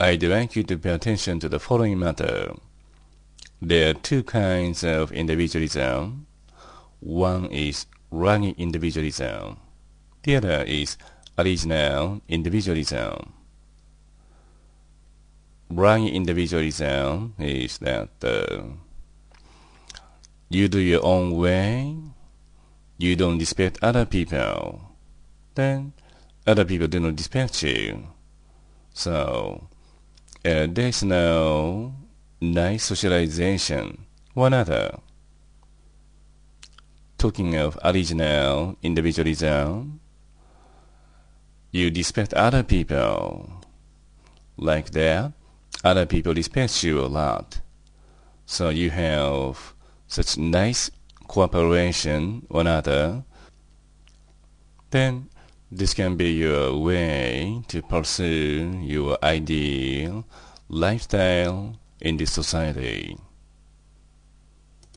I'd like you to pay attention to the following matter. There are two kinds of individualism. One is running individualism. The other is original individualism. Running individualism is that uh, you do your own way, you don't respect other people, then other people do not respect you. So, uh, there's no nice socialization, one other. Talking of original individualism, you respect other people. Like that, other people respect you a lot. So you have such nice cooperation one another. Then this can be your way to pursue your ideal lifestyle in this society.